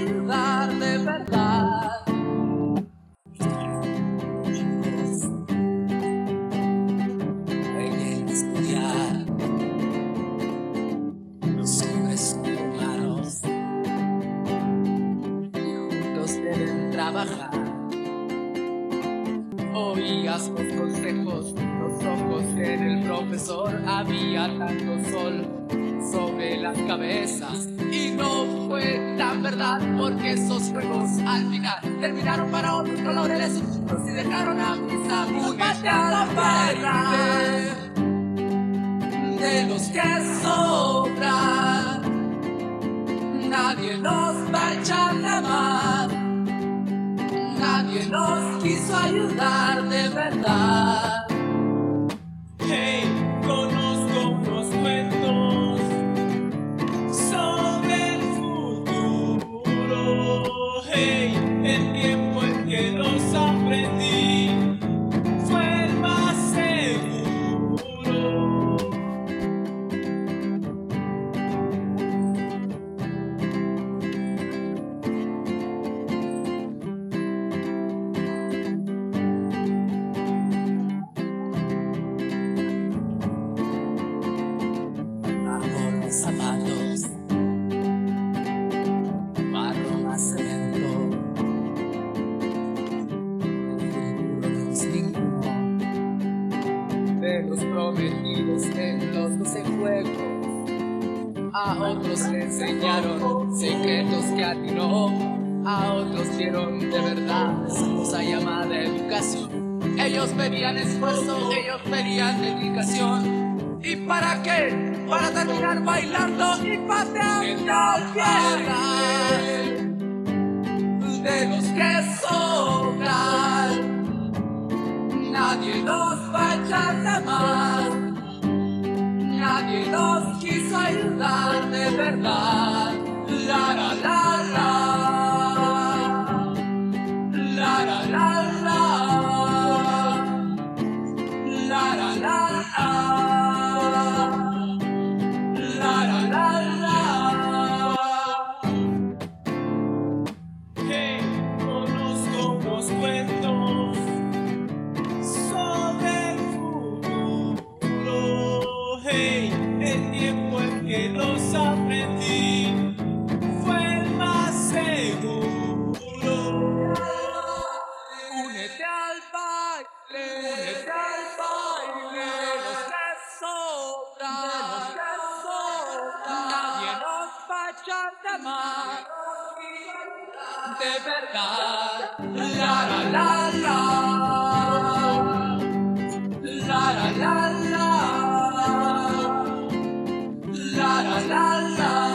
ayudar de verdad. Ven a estudiar. Los hombres son humanos y juntos deben trabajar. Oías los consejos, los ojos en el profesor, había tanto sol sobre las cabezas. Y no fue tan verdad porque esos juegos al final terminaron para otros colores de sus y dejaron a mis amigos pateando parte de los que sobran. Nadie nos va a echar la mano. Nadie nos quiso ayudar de verdad. El tiempo en que los aprendí fue el más seguro. Amor de prometidos en los doce juegos. A otros le enseñaron secretos que a ti no. A otros dieron de verdad esa cosa llamada educación. Ellos pedían esfuerzo, ellos pedían dedicación. ¿Y para qué? Para terminar bailando y pateando tierra. De los que sobran. Nadie nos va a echar la mano. Nadie nos quiso ayudar de verdad. La la la la. alma de verdad. La la la la. La la la la. La la la la.